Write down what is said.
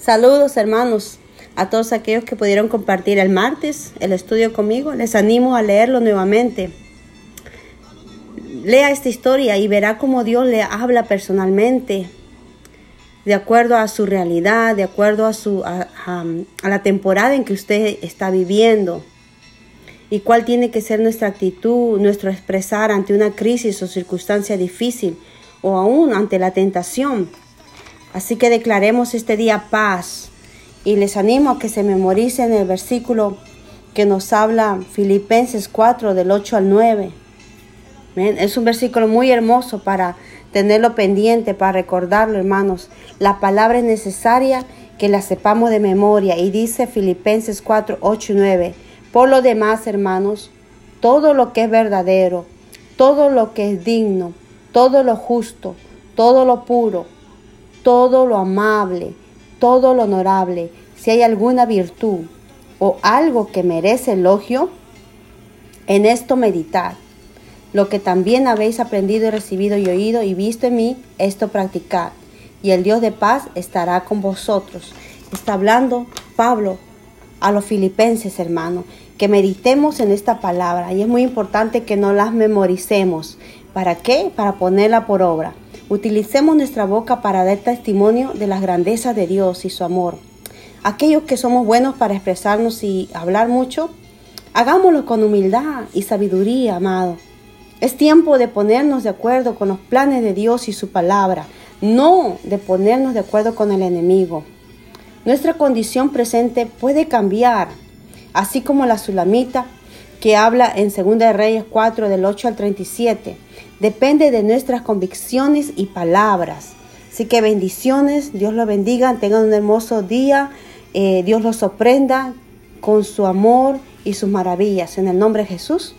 Saludos hermanos a todos aquellos que pudieron compartir el martes el estudio conmigo. Les animo a leerlo nuevamente. Lea esta historia y verá cómo Dios le habla personalmente, de acuerdo a su realidad, de acuerdo a, su, a, la temporada en que usted está viviendo y cuál tiene que ser nuestra actitud, nuestro expresar ante una crisis o circunstancia difícil o aún ante la tentación. Así que declaremos este día paz y les animo a que se memoricen el versículo que nos habla Filipenses 4 del 8 al 9. Es un versículo muy hermoso para tenerlo pendiente, para recordarlo, hermanos. La palabra es necesaria que la sepamos de memoria y dice Filipenses 4, 8 y 9. Por lo demás, hermanos, todo lo que es verdadero, todo lo que es digno, todo lo justo, todo lo puro, todo lo amable, todo lo honorable, si hay alguna virtud o algo que merece elogio, en esto meditad. Lo que también habéis aprendido y recibido y oído y visto en mí, esto practicad. Y el Dios de paz estará con vosotros. Está hablando Pablo a los filipenses, hermano, que meditemos en esta palabra. Y es muy importante que no las memoricemos. ¿Para qué? Para ponerla por obra. Utilicemos nuestra boca para dar testimonio de las grandezas de Dios y su amor. Aquellos que somos buenos para expresarnos y hablar mucho, hagámoslo con humildad y sabiduría, amado. Es tiempo de ponernos de acuerdo con los planes de Dios y su palabra, no de ponernos de acuerdo con el enemigo. Nuestra condición presente puede cambiar, así como la sulamita que habla en 2 Reyes 4 del 8 al 37 depende de nuestras convicciones y palabras. Así que bendiciones, Dios los bendiga, tengan un hermoso día, eh, Dios los sorprenda con su amor y sus maravillas. En el nombre de Jesús.